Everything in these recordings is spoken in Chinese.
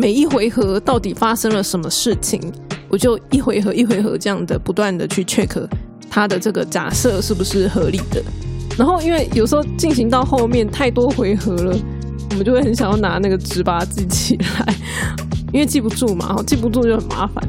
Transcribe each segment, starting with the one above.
每一回合到底发生了什么事情，我就一回合一回合这样的不断的去 check 他的这个假设是不是合理的。然后因为有时候进行到后面太多回合了，我们就会很想要拿那个纸把它记起来，因为记不住嘛，记不住就很麻烦。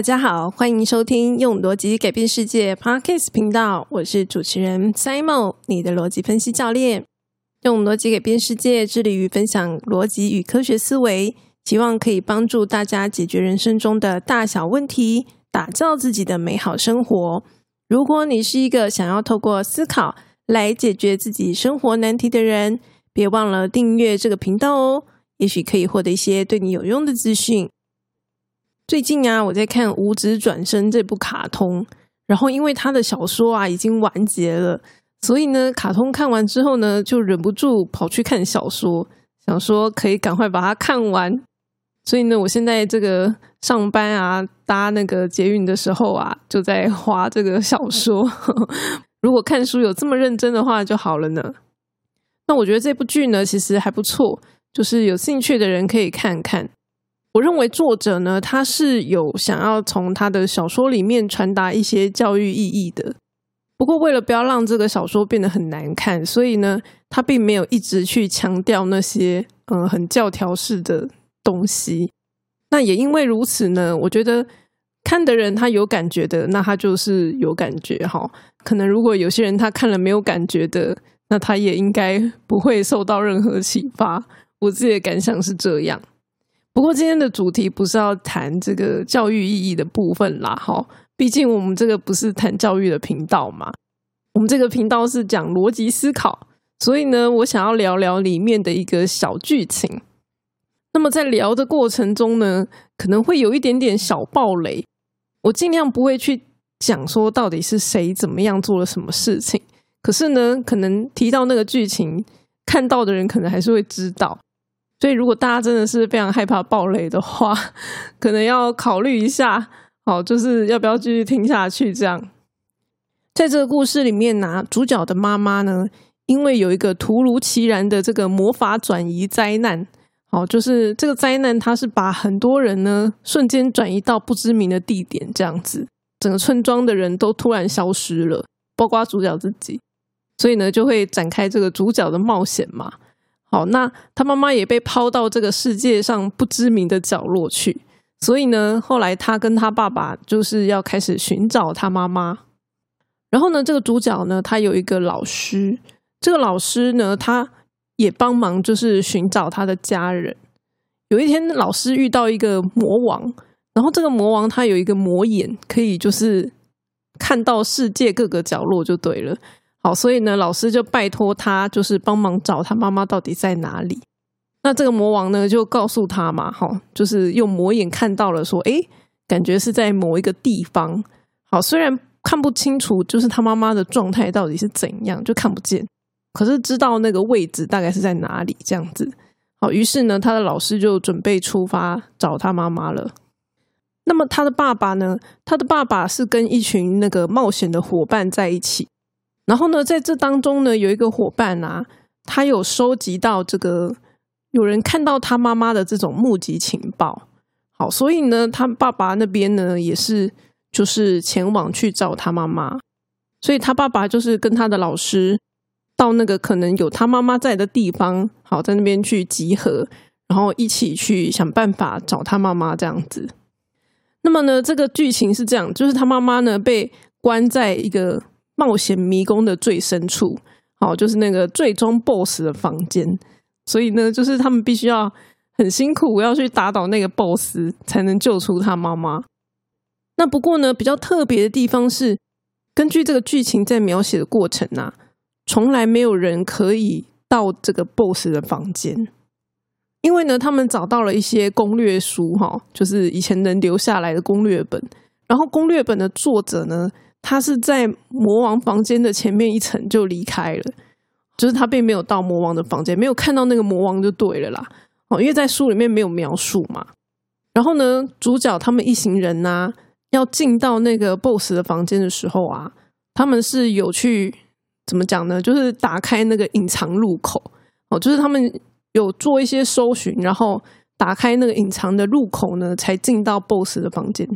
大家好，欢迎收听用逻辑改变世界 Podcast 频道，我是主持人 Simon，你的逻辑分析教练。用逻辑改变世界，致力于分享逻辑与科学思维，希望可以帮助大家解决人生中的大小问题，打造自己的美好生活。如果你是一个想要透过思考来解决自己生活难题的人，别忘了订阅这个频道哦，也许可以获得一些对你有用的资讯。最近啊，我在看《五指转身》这部卡通，然后因为他的小说啊已经完结了，所以呢，卡通看完之后呢，就忍不住跑去看小说，想说可以赶快把它看完。所以呢，我现在这个上班啊，搭那个捷运的时候啊，就在划这个小说。如果看书有这么认真的话就好了呢。那我觉得这部剧呢，其实还不错，就是有兴趣的人可以看看。我认为作者呢，他是有想要从他的小说里面传达一些教育意义的。不过，为了不要让这个小说变得很难看，所以呢，他并没有一直去强调那些嗯很教条式的东西。那也因为如此呢，我觉得看的人他有感觉的，那他就是有感觉哈。可能如果有些人他看了没有感觉的，那他也应该不会受到任何启发。我自己的感想是这样。不过今天的主题不是要谈这个教育意义的部分啦，哈，毕竟我们这个不是谈教育的频道嘛，我们这个频道是讲逻辑思考，所以呢，我想要聊聊里面的一个小剧情。那么在聊的过程中呢，可能会有一点点小暴雷，我尽量不会去讲说到底是谁怎么样做了什么事情，可是呢，可能提到那个剧情，看到的人可能还是会知道。所以，如果大家真的是非常害怕暴雷的话，可能要考虑一下，好，就是要不要继续听下去。这样，在这个故事里面呢，主角的妈妈呢，因为有一个突如其然的这个魔法转移灾难，好，就是这个灾难，它是把很多人呢瞬间转移到不知名的地点，这样子，整个村庄的人都突然消失了，包括主角自己，所以呢，就会展开这个主角的冒险嘛。好，那他妈妈也被抛到这个世界上不知名的角落去，所以呢，后来他跟他爸爸就是要开始寻找他妈妈。然后呢，这个主角呢，他有一个老师，这个老师呢，他也帮忙就是寻找他的家人。有一天，老师遇到一个魔王，然后这个魔王他有一个魔眼，可以就是看到世界各个角落，就对了。好，所以呢，老师就拜托他，就是帮忙找他妈妈到底在哪里。那这个魔王呢，就告诉他嘛，好，就是用魔眼看到了，说，哎，感觉是在某一个地方。好，虽然看不清楚，就是他妈妈的状态到底是怎样，就看不见，可是知道那个位置大概是在哪里这样子。好，于是呢，他的老师就准备出发找他妈妈了。那么他的爸爸呢，他的爸爸是跟一群那个冒险的伙伴在一起。然后呢，在这当中呢，有一个伙伴啊，他有收集到这个有人看到他妈妈的这种目击情报。好，所以呢，他爸爸那边呢也是就是前往去找他妈妈。所以他爸爸就是跟他的老师到那个可能有他妈妈在的地方，好在那边去集合，然后一起去想办法找他妈妈这样子。那么呢，这个剧情是这样，就是他妈妈呢被关在一个。冒险迷宫的最深处，好，就是那个最终 BOSS 的房间。所以呢，就是他们必须要很辛苦，要去打倒那个 BOSS，才能救出他妈妈。那不过呢，比较特别的地方是，根据这个剧情在描写的过程啊，从来没有人可以到这个 BOSS 的房间，因为呢，他们找到了一些攻略书，哈，就是以前人留下来的攻略本。然后攻略本的作者呢？他是在魔王房间的前面一层就离开了，就是他并没有到魔王的房间，没有看到那个魔王就对了啦。哦，因为在书里面没有描述嘛。然后呢，主角他们一行人呢要进到那个 BOSS 的房间的时候啊，他们是有去怎么讲呢？就是打开那个隐藏入口哦，就是他们有做一些搜寻，然后打开那个隐藏的入口呢，才进到 BOSS 的房间，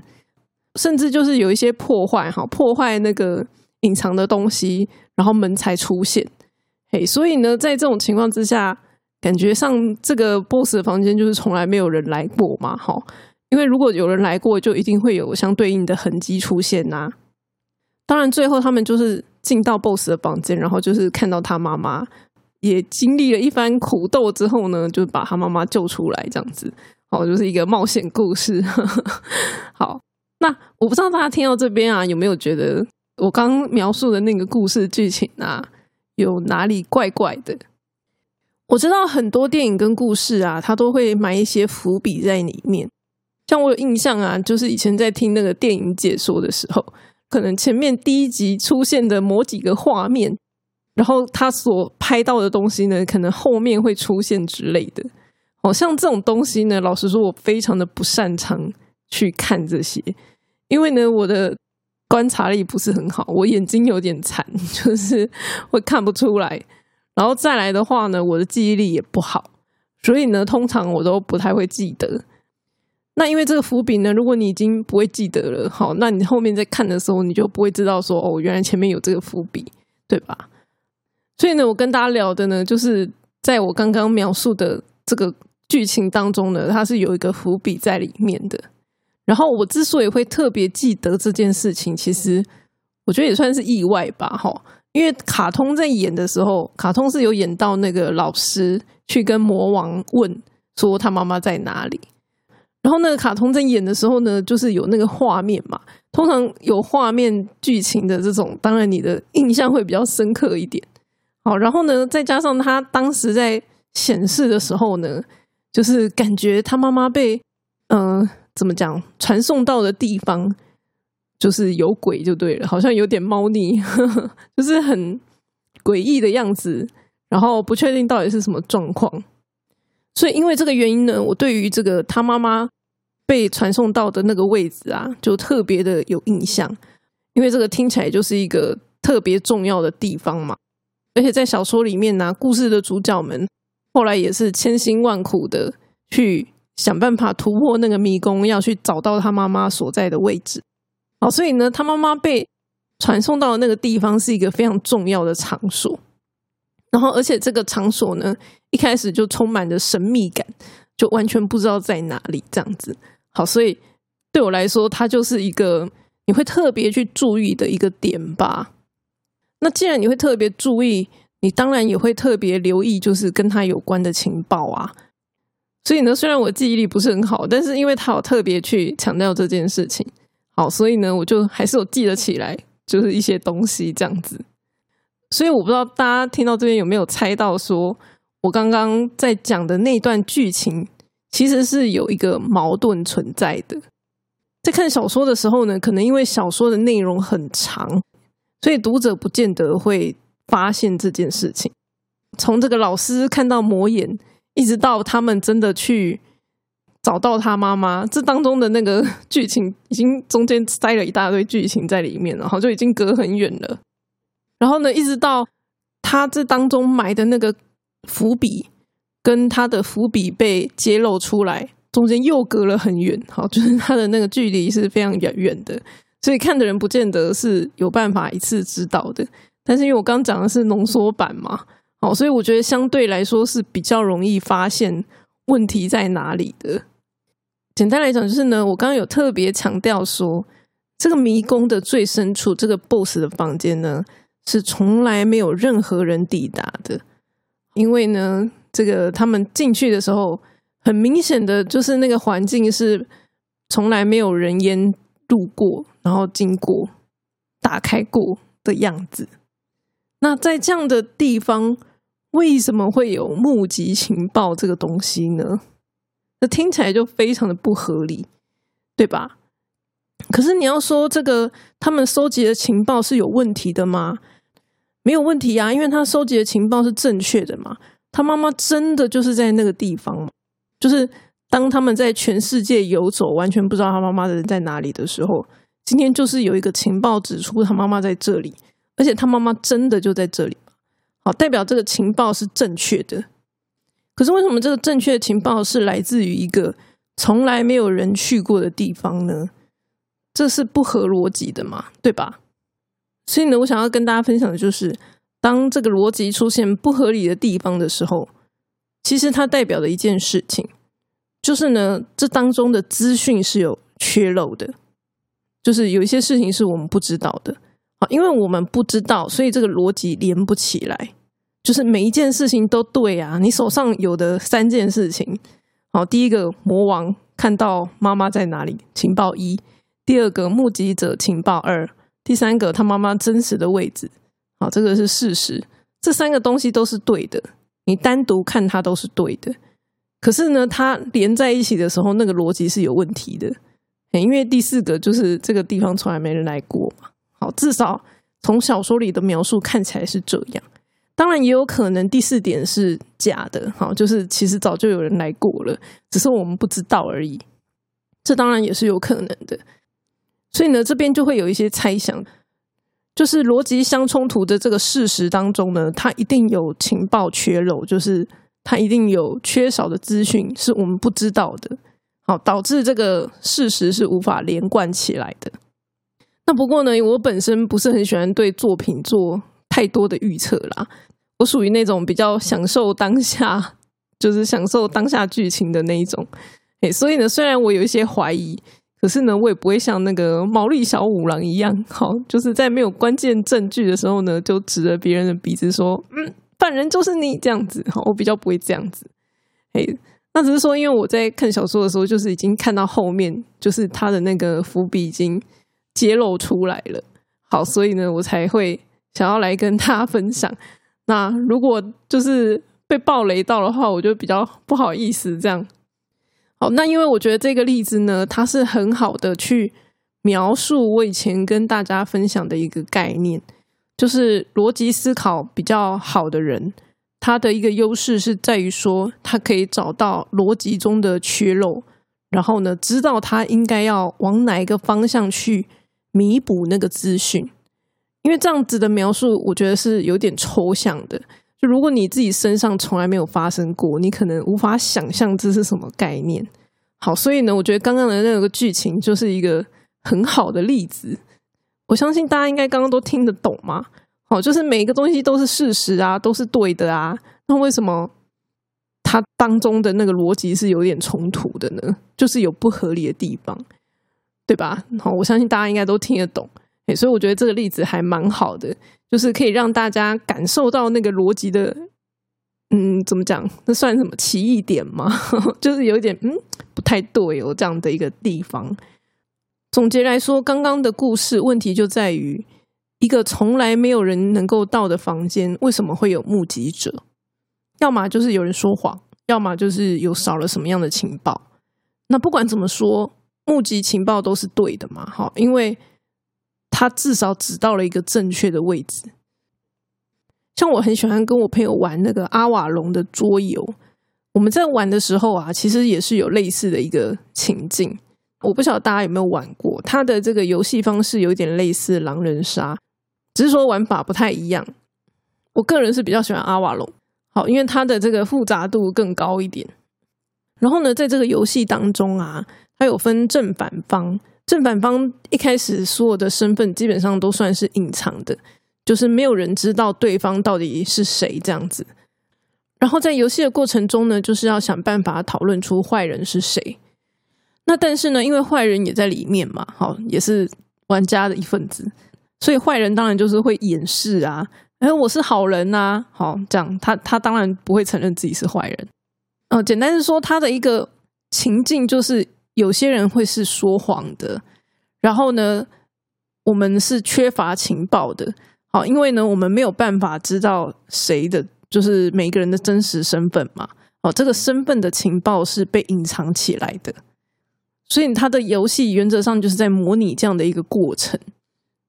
甚至就是有一些破坏哈，破坏那个隐藏的东西，然后门才出现。嘿，所以呢，在这种情况之下，感觉上这个 BOSS 的房间就是从来没有人来过嘛，哈。因为如果有人来过，就一定会有相对应的痕迹出现呐。当然，最后他们就是进到 BOSS 的房间，然后就是看到他妈妈，也经历了一番苦斗之后呢，就把他妈妈救出来，这样子，好，就是一个冒险故事。好，那我不知道大家听到这边啊，有没有觉得我刚描述的那个故事剧情啊，有哪里怪怪的？我知道很多电影跟故事啊，它都会埋一些伏笔在里面。像我有印象啊，就是以前在听那个电影解说的时候，可能前面第一集出现的某几个画面，然后他所拍到的东西呢，可能后面会出现之类的。好像这种东西呢，老实说，我非常的不擅长去看这些，因为呢，我的观察力不是很好，我眼睛有点残，就是会看不出来。然后再来的话呢，我的记忆力也不好，所以呢，通常我都不太会记得。那因为这个伏笔呢，如果你已经不会记得了，好，那你后面在看的时候，你就不会知道说哦，原来前面有这个伏笔，对吧？所以呢，我跟大家聊的呢，就是在我刚刚描述的这个剧情当中呢，它是有一个伏笔在里面的。然后我之所以会特别记得这件事情，其实我觉得也算是意外吧，哈，因为卡通在演的时候，卡通是有演到那个老师去跟魔王问说他妈妈在哪里。然后那个卡通在演的时候呢，就是有那个画面嘛。通常有画面剧情的这种，当然你的印象会比较深刻一点。好，然后呢，再加上他当时在显示的时候呢，就是感觉他妈妈被嗯怎么讲传送到的地方，就是有鬼就对了，好像有点猫腻，就是很诡异的样子。然后不确定到底是什么状况。所以因为这个原因呢，我对于这个他妈妈。被传送到的那个位置啊，就特别的有印象，因为这个听起来就是一个特别重要的地方嘛。而且在小说里面呢，故事的主角们后来也是千辛万苦的去想办法突破那个迷宫，要去找到他妈妈所在的位置。好，所以呢，他妈妈被传送到那个地方是一个非常重要的场所。然后，而且这个场所呢，一开始就充满着神秘感，就完全不知道在哪里这样子。好，所以对我来说，它就是一个你会特别去注意的一个点吧。那既然你会特别注意，你当然也会特别留意，就是跟他有关的情报啊。所以呢，虽然我记忆力不是很好，但是因为他有特别去强调这件事情，好，所以呢，我就还是有记得起来，就是一些东西这样子。所以我不知道大家听到这边有没有猜到，说我刚刚在讲的那段剧情。其实是有一个矛盾存在的。在看小说的时候呢，可能因为小说的内容很长，所以读者不见得会发现这件事情。从这个老师看到魔眼，一直到他们真的去找到他妈妈，这当中的那个剧情已经中间塞了一大堆剧情在里面然后就已经隔很远了。然后呢，一直到他这当中埋的那个伏笔。跟他的伏笔被揭露出来，中间又隔了很远，好，就是他的那个距离是非常远远的，所以看的人不见得是有办法一次知道的。但是因为我刚讲的是浓缩版嘛，好，所以我觉得相对来说是比较容易发现问题在哪里的。简单来讲，就是呢，我刚刚有特别强调说，这个迷宫的最深处，这个 BOSS 的房间呢，是从来没有任何人抵达的，因为呢。这个他们进去的时候，很明显的就是那个环境是从来没有人烟路过，然后经过打开过的样子。那在这样的地方，为什么会有目击情报这个东西呢？那听起来就非常的不合理，对吧？可是你要说这个他们收集的情报是有问题的吗？没有问题啊，因为他收集的情报是正确的嘛。他妈妈真的就是在那个地方，就是当他们在全世界游走，完全不知道他妈妈的人在哪里的时候，今天就是有一个情报指出他妈妈在这里，而且他妈妈真的就在这里，好，代表这个情报是正确的。可是为什么这个正确的情报是来自于一个从来没有人去过的地方呢？这是不合逻辑的嘛，对吧？所以呢，我想要跟大家分享的就是，当这个逻辑出现不合理的地方的时候，其实它代表的一件事情，就是呢，这当中的资讯是有缺漏的，就是有一些事情是我们不知道的。因为我们不知道，所以这个逻辑连不起来。就是每一件事情都对啊，你手上有的三件事情，好，第一个魔王看到妈妈在哪里，情报一；第二个目击者情报二；第三个他妈妈真实的位置，好，这个是事实。这三个东西都是对的，你单独看它都是对的。可是呢，它连在一起的时候，那个逻辑是有问题的，因为第四个就是这个地方从来没人来过嘛。好，至少从小说里的描述看起来是这样。当然也有可能第四点是假的，好，就是其实早就有人来过了，只是我们不知道而已。这当然也是有可能的。所以呢，这边就会有一些猜想，就是逻辑相冲突的这个事实当中呢，它一定有情报缺漏，就是它一定有缺少的资讯是我们不知道的，好，导致这个事实是无法连贯起来的。那不过呢，我本身不是很喜欢对作品做。太多的预测啦，我属于那种比较享受当下，就是享受当下剧情的那一种。哎，所以呢，虽然我有一些怀疑，可是呢，我也不会像那个毛利小五郎一样，好，就是在没有关键证据的时候呢，就指着别人的鼻子说：“嗯，犯人就是你。”这样子，好，我比较不会这样子。哎，那只是说，因为我在看小说的时候，就是已经看到后面，就是他的那个伏笔已经揭露出来了。好，所以呢，我才会。想要来跟大家分享，那如果就是被暴雷到的话，我就比较不好意思。这样，好，那因为我觉得这个例子呢，它是很好的去描述我以前跟大家分享的一个概念，就是逻辑思考比较好的人，他的一个优势是在于说，他可以找到逻辑中的缺漏，然后呢，知道他应该要往哪一个方向去弥补那个资讯。因为这样子的描述，我觉得是有点抽象的。就如果你自己身上从来没有发生过，你可能无法想象这是什么概念。好，所以呢，我觉得刚刚的那个剧情就是一个很好的例子。我相信大家应该刚刚都听得懂嘛。好，就是每一个东西都是事实啊，都是对的啊。那为什么它当中的那个逻辑是有点冲突的呢？就是有不合理的地方，对吧？好，我相信大家应该都听得懂。哎，所以我觉得这个例子还蛮好的，就是可以让大家感受到那个逻辑的，嗯，怎么讲？那算什么奇异点吗？就是有点嗯不太对哦，这样的一个地方。总结来说，刚刚的故事问题就在于一个从来没有人能够到的房间，为什么会有目击者？要么就是有人说谎，要么就是有少了什么样的情报。那不管怎么说，目击情报都是对的嘛？好，因为。他至少指到了一个正确的位置。像我很喜欢跟我朋友玩那个阿瓦隆的桌游，我们在玩的时候啊，其实也是有类似的一个情境。我不晓得大家有没有玩过，它的这个游戏方式有点类似狼人杀，只是说玩法不太一样。我个人是比较喜欢阿瓦隆，好，因为它的这个复杂度更高一点。然后呢，在这个游戏当中啊，它有分正反方。正反方一开始所有的身份基本上都算是隐藏的，就是没有人知道对方到底是谁这样子。然后在游戏的过程中呢，就是要想办法讨论出坏人是谁。那但是呢，因为坏人也在里面嘛，好，也是玩家的一份子，所以坏人当然就是会掩饰啊，哎，我是好人呐，好，这样他他当然不会承认自己是坏人。呃，简单是说，他的一个情境就是。有些人会是说谎的，然后呢，我们是缺乏情报的，好，因为呢，我们没有办法知道谁的，就是每个人的真实身份嘛，哦，这个身份的情报是被隐藏起来的，所以他的游戏原则上就是在模拟这样的一个过程，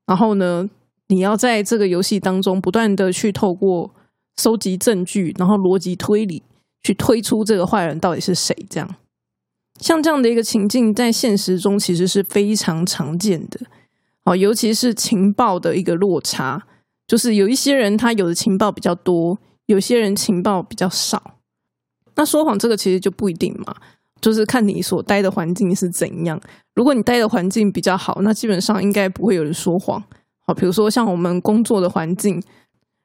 然后呢，你要在这个游戏当中不断的去透过收集证据，然后逻辑推理，去推出这个坏人到底是谁，这样。像这样的一个情境，在现实中其实是非常常见的，哦，尤其是情报的一个落差，就是有一些人他有的情报比较多，有些人情报比较少。那说谎这个其实就不一定嘛，就是看你所待的环境是怎样。如果你待的环境比较好，那基本上应该不会有人说谎。好，比如说像我们工作的环境，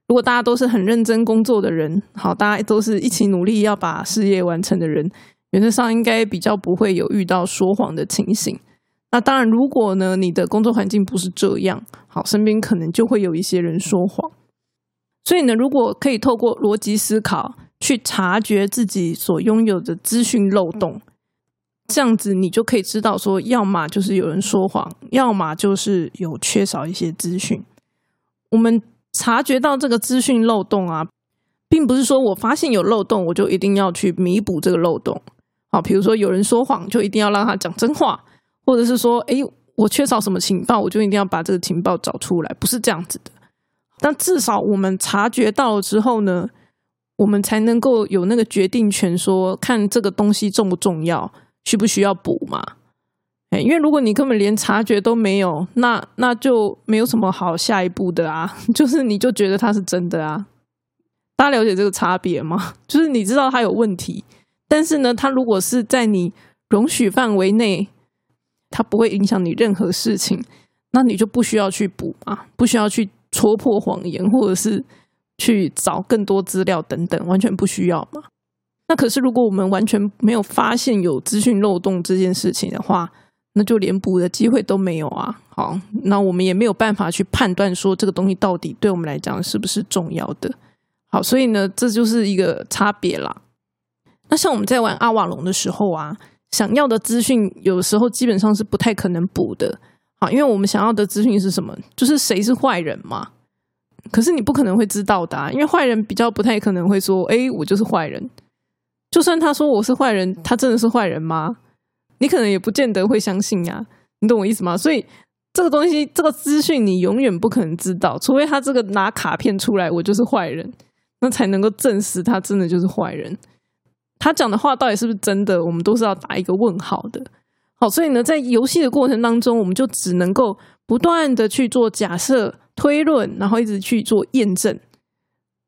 如果大家都是很认真工作的人，好，大家都是一起努力要把事业完成的人，原则上应该比较不会有遇到说谎的情形。那当然，如果呢你的工作环境不是这样，好，身边可能就会有一些人说谎。所以呢，如果可以透过逻辑思考去察觉自己所拥有的资讯漏洞，这样子你就可以知道说，要么就是有人说谎，要么就是有缺少一些资讯。我们察觉到这个资讯漏洞啊，并不是说我发现有漏洞，我就一定要去弥补这个漏洞。好，比如说有人说谎，就一定要让他讲真话。或者是说，哎，我缺少什么情报，我就一定要把这个情报找出来，不是这样子的。但至少我们察觉到了之后呢，我们才能够有那个决定权，说看这个东西重不重要，需不需要补嘛？哎，因为如果你根本连察觉都没有，那那就没有什么好下一步的啊。就是你就觉得它是真的啊？大家了解这个差别吗？就是你知道它有问题，但是呢，它如果是在你容许范围内。它不会影响你任何事情，那你就不需要去补嘛，不需要去戳破谎言，或者是去找更多资料等等，完全不需要嘛。那可是如果我们完全没有发现有资讯漏洞这件事情的话，那就连补的机会都没有啊。好，那我们也没有办法去判断说这个东西到底对我们来讲是不是重要的。好，所以呢，这就是一个差别啦。那像我们在玩阿瓦隆的时候啊。想要的资讯有时候基本上是不太可能补的，好，因为我们想要的资讯是什么？就是谁是坏人嘛。可是你不可能会知道的，因为坏人比较不太可能会说：“哎，我就是坏人。”就算他说我是坏人，他真的是坏人吗？你可能也不见得会相信呀。你懂我意思吗？所以这个东西，这个资讯你永远不可能知道，除非他这个拿卡片出来，我就是坏人，那才能够证实他真的就是坏人。他讲的话到底是不是真的？我们都是要打一个问号的。好，所以呢，在游戏的过程当中，我们就只能够不断的去做假设、推论，然后一直去做验证，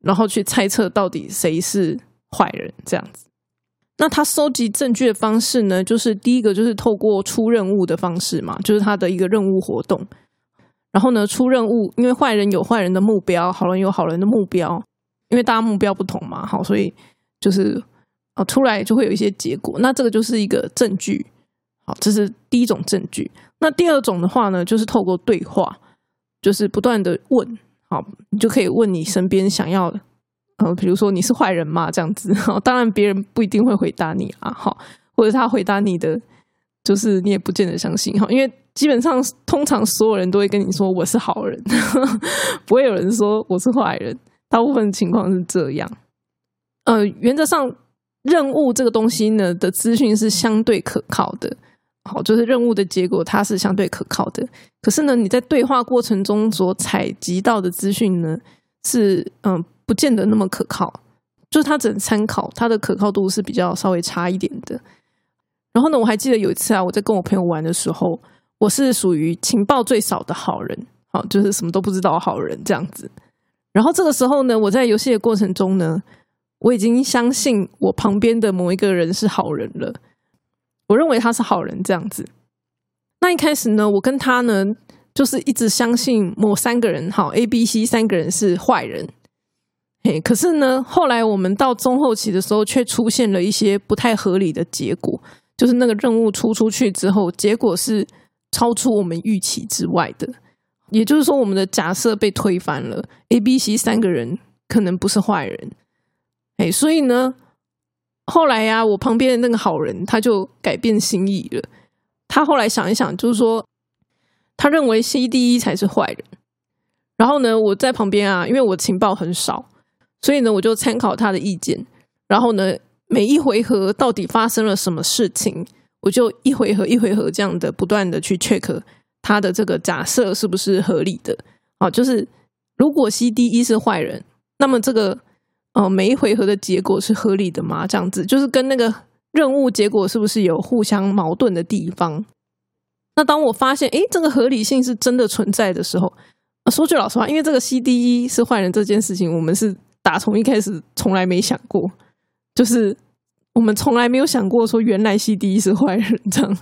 然后去猜测到底谁是坏人这样子。那他收集证据的方式呢？就是第一个就是透过出任务的方式嘛，就是他的一个任务活动。然后呢，出任务，因为坏人有坏人的目标，好人有好人的目标，因为大家目标不同嘛，好，所以就是。哦，出来就会有一些结果，那这个就是一个证据。好，这是第一种证据。那第二种的话呢，就是透过对话，就是不断的问，好，你就可以问你身边想要的，呃，比如说你是坏人吗？这样子。好，当然别人不一定会回答你啊，好，或者他回答你的，就是你也不见得相信哈，因为基本上通常所有人都会跟你说我是好人，不会有人说我是坏人，大部分情况是这样。呃，原则上。任务这个东西呢的资讯是相对可靠的，好，就是任务的结果它是相对可靠的。可是呢，你在对话过程中所采集到的资讯呢，是嗯，不见得那么可靠，就是它只能参考，它的可靠度是比较稍微差一点的。然后呢，我还记得有一次啊，我在跟我朋友玩的时候，我是属于情报最少的好人，好，就是什么都不知道好人这样子。然后这个时候呢，我在游戏的过程中呢。我已经相信我旁边的某一个人是好人了，我认为他是好人这样子。那一开始呢，我跟他呢就是一直相信某三个人，好 A、B、C 三个人是坏人。嘿，可是呢，后来我们到中后期的时候，却出现了一些不太合理的结果，就是那个任务出出去之后，结果是超出我们预期之外的。也就是说，我们的假设被推翻了，A、B、C 三个人可能不是坏人。哎，所以呢，后来呀，我旁边的那个好人他就改变心意了。他后来想一想，就是说，他认为 C D 一才是坏人。然后呢，我在旁边啊，因为我情报很少，所以呢，我就参考他的意见。然后呢，每一回合到底发生了什么事情，我就一回合一回合这样的不断的去 check 他的这个假设是不是合理的。啊，就是如果 C D 一是坏人，那么这个。哦，每一回合的结果是合理的吗？这样子就是跟那个任务结果是不是有互相矛盾的地方？那当我发现，哎，这个合理性是真的存在的时候，说句老实话，因为这个 C D E 是坏人这件事情，我们是打从一开始从来没想过，就是我们从来没有想过说原来 C D E 是坏人这样。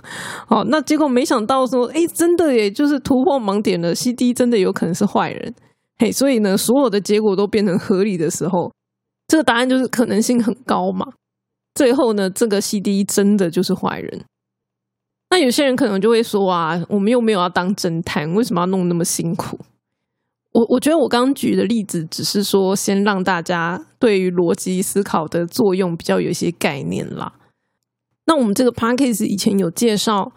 好，那结果没想到说，哎，真的耶，就是突破盲点了，C D 真的有可能是坏人。嘿，所以呢，所有的结果都变成合理的时候，这个答案就是可能性很高嘛。最后呢，这个 C D 真的就是坏人。那有些人可能就会说啊，我们又没有要当侦探，为什么要弄那么辛苦？我我觉得我刚刚举的例子只是说，先让大家对于逻辑思考的作用比较有一些概念啦。那我们这个 p a c k a g e 以前有介绍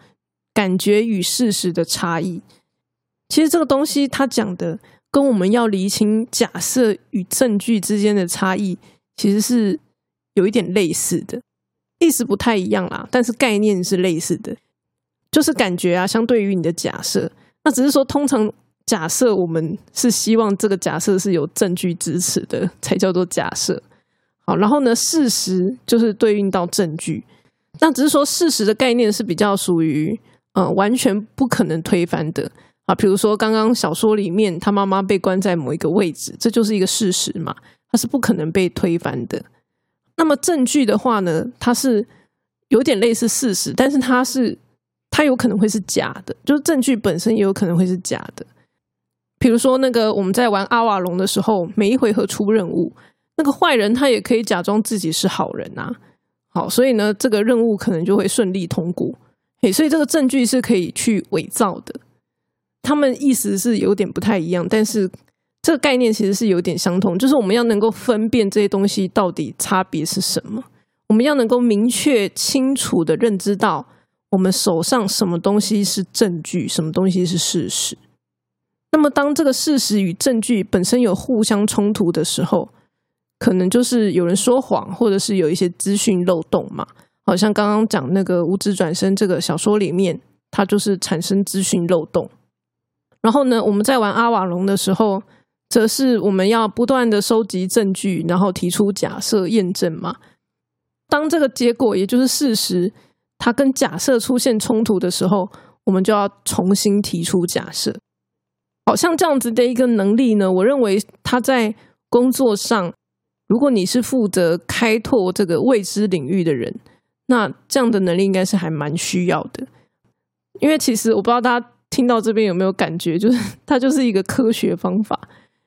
感觉与事实的差异，其实这个东西它讲的跟我们要厘清假设与证据之间的差异，其实是有一点类似的，意思不太一样啦，但是概念是类似的，就是感觉啊，相对于你的假设，那只是说通常。假设我们是希望这个假设是有证据支持的，才叫做假设。好，然后呢，事实就是对应到证据。那只是说事实的概念是比较属于呃完全不可能推翻的啊。比如说刚刚小说里面，他妈妈被关在某一个位置，这就是一个事实嘛，它是不可能被推翻的。那么证据的话呢，它是有点类似事实，但是它是它有可能会是假的，就是证据本身也有可能会是假的。比如说，那个我们在玩阿瓦隆的时候，每一回合出任务，那个坏人他也可以假装自己是好人啊。好，所以呢，这个任务可能就会顺利通过。嘿，所以这个证据是可以去伪造的。他们意思是有点不太一样，但是这个概念其实是有点相同，就是我们要能够分辨这些东西到底差别是什么，我们要能够明确清楚的认知到我们手上什么东西是证据，什么东西是事实。那么，当这个事实与证据本身有互相冲突的时候，可能就是有人说谎，或者是有一些资讯漏洞嘛。好像刚刚讲那个《无知转身》这个小说里面，它就是产生资讯漏洞。然后呢，我们在玩阿瓦隆的时候，则是我们要不断的收集证据，然后提出假设验证嘛。当这个结果也就是事实，它跟假设出现冲突的时候，我们就要重新提出假设。好像这样子的一个能力呢，我认为他在工作上，如果你是负责开拓这个未知领域的人，那这样的能力应该是还蛮需要的。因为其实我不知道大家听到这边有没有感觉，就是它就是一个科学方法，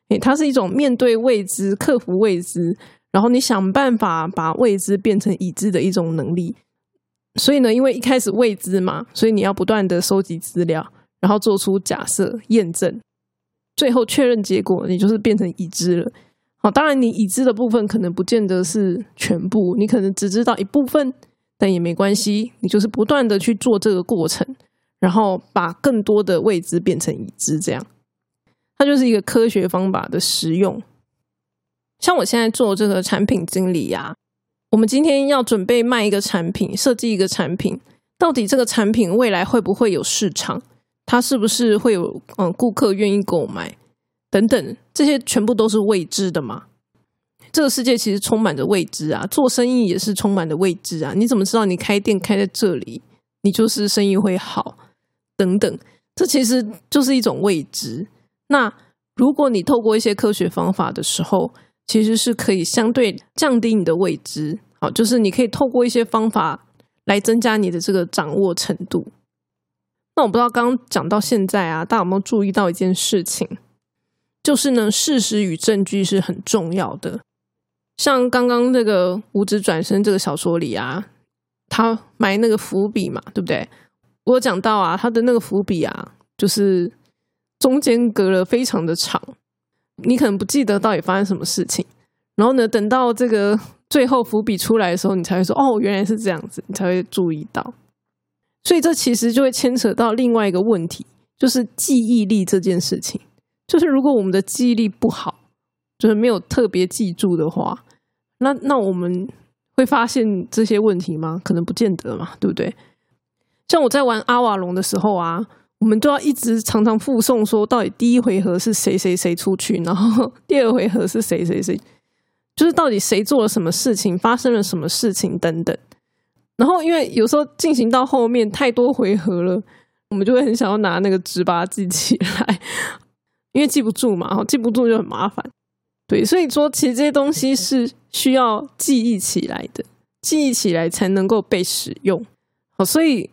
诶，它是一种面对未知、克服未知，然后你想办法把未知变成已知的一种能力。所以呢，因为一开始未知嘛，所以你要不断的收集资料，然后做出假设、验证。最后确认结果，你就是变成已知了。好，当然你已知的部分可能不见得是全部，你可能只知道一部分，但也没关系。你就是不断的去做这个过程，然后把更多的未知变成已知，这样它就是一个科学方法的实用。像我现在做这个产品经理呀，我们今天要准备卖一个产品，设计一个产品，到底这个产品未来会不会有市场？它是不是会有嗯顾客愿意购买等等，这些全部都是未知的嘛？这个世界其实充满着未知啊，做生意也是充满着未知啊。你怎么知道你开店开在这里，你就是生意会好？等等，这其实就是一种未知。那如果你透过一些科学方法的时候，其实是可以相对降低你的未知。好，就是你可以透过一些方法来增加你的这个掌握程度。那我不知道刚刚讲到现在啊，大家有没有注意到一件事情？就是呢，事实与证据是很重要的。像刚刚那个《五指转身》这个小说里啊，他埋那个伏笔嘛，对不对？我讲到啊，他的那个伏笔啊，就是中间隔了非常的长，你可能不记得到底发生什么事情。然后呢，等到这个最后伏笔出来的时候，你才会说：“哦，原来是这样子。”你才会注意到。所以这其实就会牵扯到另外一个问题，就是记忆力这件事情。就是如果我们的记忆力不好，就是没有特别记住的话，那那我们会发现这些问题吗？可能不见得嘛，对不对？像我在玩阿瓦隆的时候啊，我们都要一直常常附送说，到底第一回合是谁谁谁出去，然后 第二回合是谁谁谁，就是到底谁做了什么事情，发生了什么事情等等。然后，因为有时候进行到后面太多回合了，我们就会很想要拿那个纸把它记起来。因为记不住嘛，然后记不住就很麻烦。对，所以说其实这些东西是需要记忆起来的，记忆起来才能够被使用。好，所以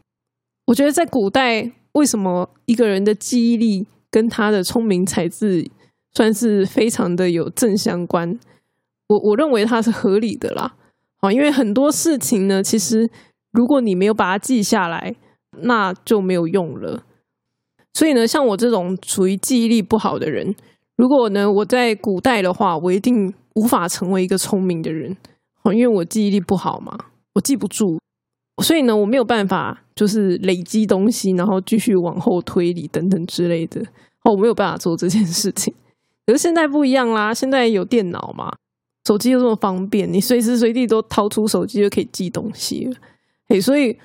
我觉得在古代，为什么一个人的记忆力跟他的聪明才智算是非常的有正相关？我我认为它是合理的啦。好，因为很多事情呢，其实如果你没有把它记下来，那就没有用了。所以呢，像我这种属于记忆力不好的人，如果呢我在古代的话，我一定无法成为一个聪明的人。哦，因为我记忆力不好嘛，我记不住，所以呢我没有办法就是累积东西，然后继续往后推理等等之类的。我没有办法做这件事情。可是现在不一样啦，现在有电脑嘛。手机又这么方便，你随时随地都掏出手机就可以记东西了。嘿，所以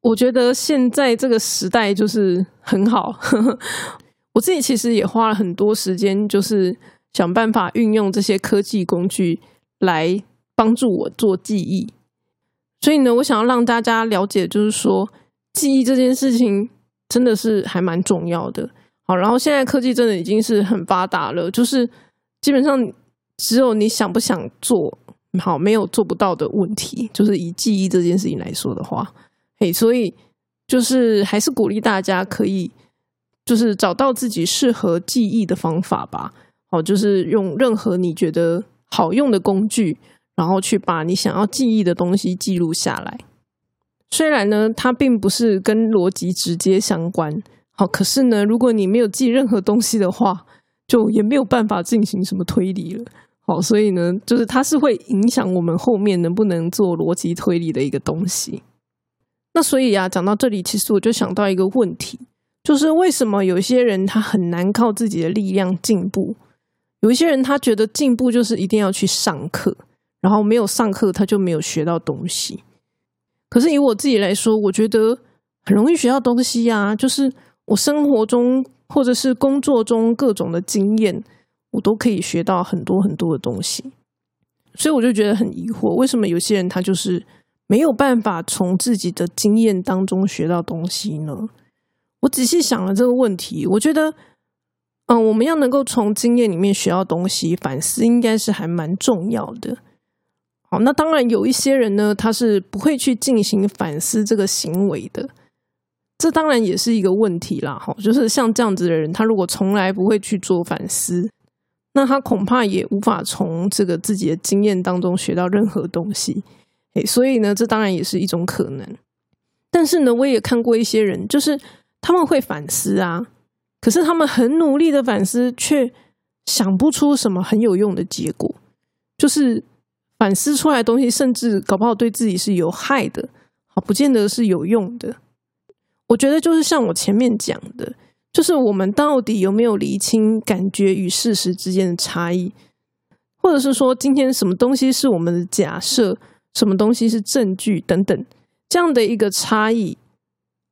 我觉得现在这个时代就是很好。我自己其实也花了很多时间，就是想办法运用这些科技工具来帮助我做记忆。所以呢，我想要让大家了解，就是说记忆这件事情真的是还蛮重要的。好，然后现在科技真的已经是很发达了，就是基本上。只有你想不想做好，没有做不到的问题。就是以记忆这件事情来说的话，嘿，所以就是还是鼓励大家可以，就是找到自己适合记忆的方法吧。好，就是用任何你觉得好用的工具，然后去把你想要记忆的东西记录下来。虽然呢，它并不是跟逻辑直接相关，好，可是呢，如果你没有记任何东西的话，就也没有办法进行什么推理了。好，所以呢，就是它是会影响我们后面能不能做逻辑推理的一个东西。那所以啊，讲到这里，其实我就想到一个问题，就是为什么有些人他很难靠自己的力量进步？有一些人他觉得进步就是一定要去上课，然后没有上课他就没有学到东西。可是以我自己来说，我觉得很容易学到东西呀，就是我生活中或者是工作中各种的经验。我都可以学到很多很多的东西，所以我就觉得很疑惑，为什么有些人他就是没有办法从自己的经验当中学到东西呢？我仔细想了这个问题，我觉得，嗯，我们要能够从经验里面学到东西，反思应该是还蛮重要的。好，那当然有一些人呢，他是不会去进行反思这个行为的，这当然也是一个问题啦。哈，就是像这样子的人，他如果从来不会去做反思。那他恐怕也无法从这个自己的经验当中学到任何东西，诶，所以呢，这当然也是一种可能。但是呢，我也看过一些人，就是他们会反思啊，可是他们很努力的反思，却想不出什么很有用的结果，就是反思出来东西，甚至搞不好对自己是有害的，好，不见得是有用的。我觉得就是像我前面讲的。就是我们到底有没有厘清感觉与事实之间的差异，或者是说今天什么东西是我们的假设，什么东西是证据等等这样的一个差异，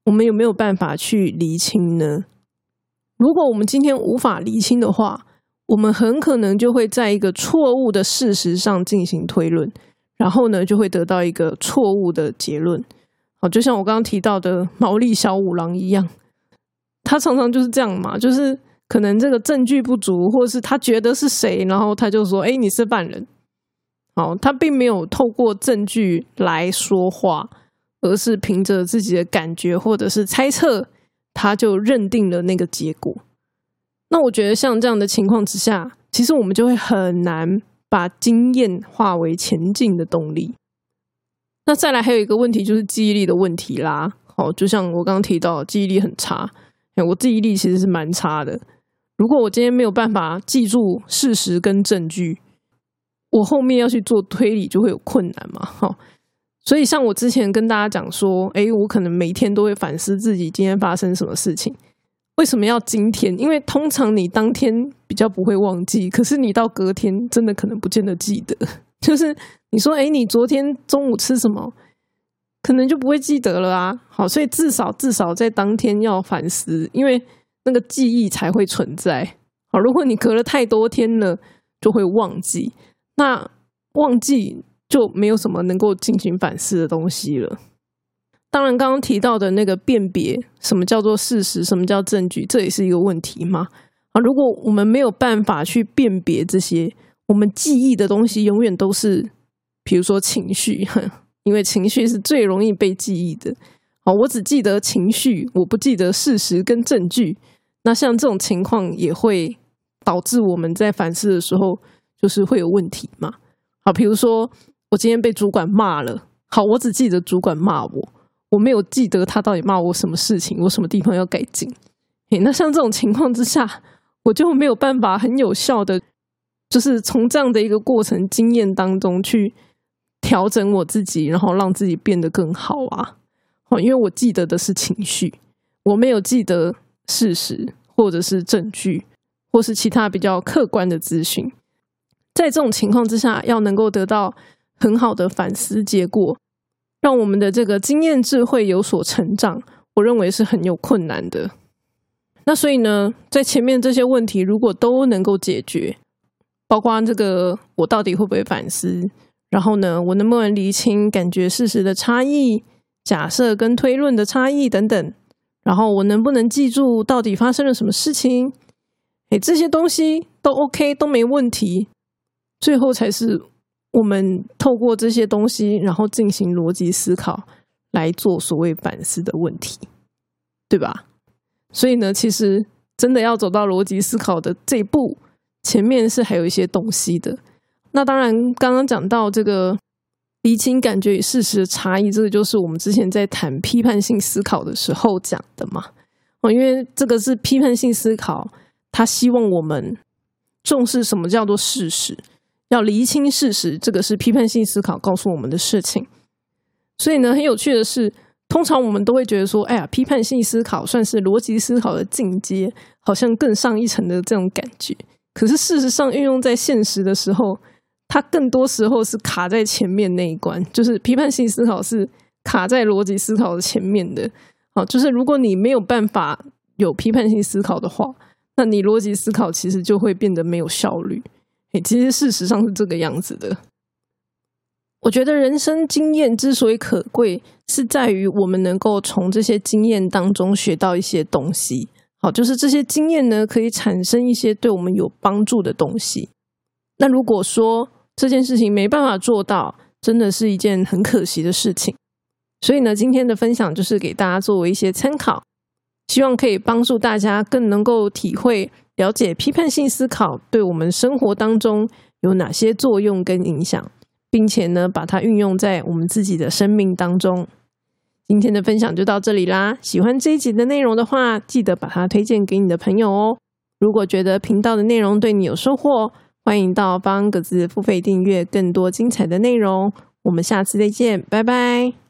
我们有没有办法去厘清呢？如果我们今天无法厘清的话，我们很可能就会在一个错误的事实上进行推论，然后呢就会得到一个错误的结论。好，就像我刚刚提到的毛利小五郎一样。他常常就是这样嘛，就是可能这个证据不足，或是他觉得是谁，然后他就说：“哎，你是犯人。”好，他并没有透过证据来说话，而是凭着自己的感觉或者是猜测，他就认定了那个结果。那我觉得像这样的情况之下，其实我们就会很难把经验化为前进的动力。那再来还有一个问题就是记忆力的问题啦。好，就像我刚刚提到，记忆力很差。我记忆力其实是蛮差的。如果我今天没有办法记住事实跟证据，我后面要去做推理就会有困难嘛。哈，所以像我之前跟大家讲说，哎，我可能每天都会反思自己今天发生什么事情。为什么要今天？因为通常你当天比较不会忘记，可是你到隔天真的可能不见得记得。就是你说，哎，你昨天中午吃什么？可能就不会记得了啊！好，所以至少至少在当天要反思，因为那个记忆才会存在。好，如果你隔了太多天了，就会忘记，那忘记就没有什么能够进行反思的东西了。当然，刚刚提到的那个辨别什么叫做事实，什么叫证据，这也是一个问题嘛。啊，如果我们没有办法去辨别这些，我们记忆的东西永远都是，比如说情绪，因为情绪是最容易被记忆的。好，我只记得情绪，我不记得事实跟证据。那像这种情况也会导致我们在反思的时候，就是会有问题嘛。好，比如说我今天被主管骂了，好，我只记得主管骂我，我没有记得他到底骂我什么事情，我什么地方要改进。那像这种情况之下，我就没有办法很有效的，就是从这样的一个过程经验当中去调整我自己，然后让自己变得更好啊。哦，因为我记得的是情绪，我没有记得事实。或者是证据，或是其他比较客观的资讯，在这种情况之下，要能够得到很好的反思结果，让我们的这个经验智慧有所成长，我认为是很有困难的。那所以呢，在前面这些问题如果都能够解决，包括这个我到底会不会反思，然后呢，我能不能厘清感觉事实的差异、假设跟推论的差异等等。然后我能不能记住到底发生了什么事情？哎，这些东西都 OK，都没问题。最后才是我们透过这些东西，然后进行逻辑思考来做所谓反思的问题，对吧？所以呢，其实真的要走到逻辑思考的这一步，前面是还有一些东西的。那当然，刚刚讲到这个。厘清感觉与事实的差异，这个就是我们之前在谈批判性思考的时候讲的嘛。哦，因为这个是批判性思考，他希望我们重视什么叫做事实，要厘清事实，这个是批判性思考告诉我们的事情。所以呢，很有趣的是，通常我们都会觉得说，哎呀，批判性思考算是逻辑思考的进阶，好像更上一层的这种感觉。可是事实上，运用在现实的时候，它更多时候是卡在前面那一关，就是批判性思考是卡在逻辑思考的前面的。好，就是如果你没有办法有批判性思考的话，那你逻辑思考其实就会变得没有效率。诶，其实事实上是这个样子的。我觉得人生经验之所以可贵，是在于我们能够从这些经验当中学到一些东西。好，就是这些经验呢，可以产生一些对我们有帮助的东西。那如果说这件事情没办法做到，真的是一件很可惜的事情。所以呢，今天的分享就是给大家作为一些参考，希望可以帮助大家更能够体会、了解批判性思考对我们生活当中有哪些作用跟影响，并且呢，把它运用在我们自己的生命当中。今天的分享就到这里啦！喜欢这一集的内容的话，记得把它推荐给你的朋友哦。如果觉得频道的内容对你有收获，欢迎到方格子付费订阅更多精彩的内容，我们下次再见，拜拜。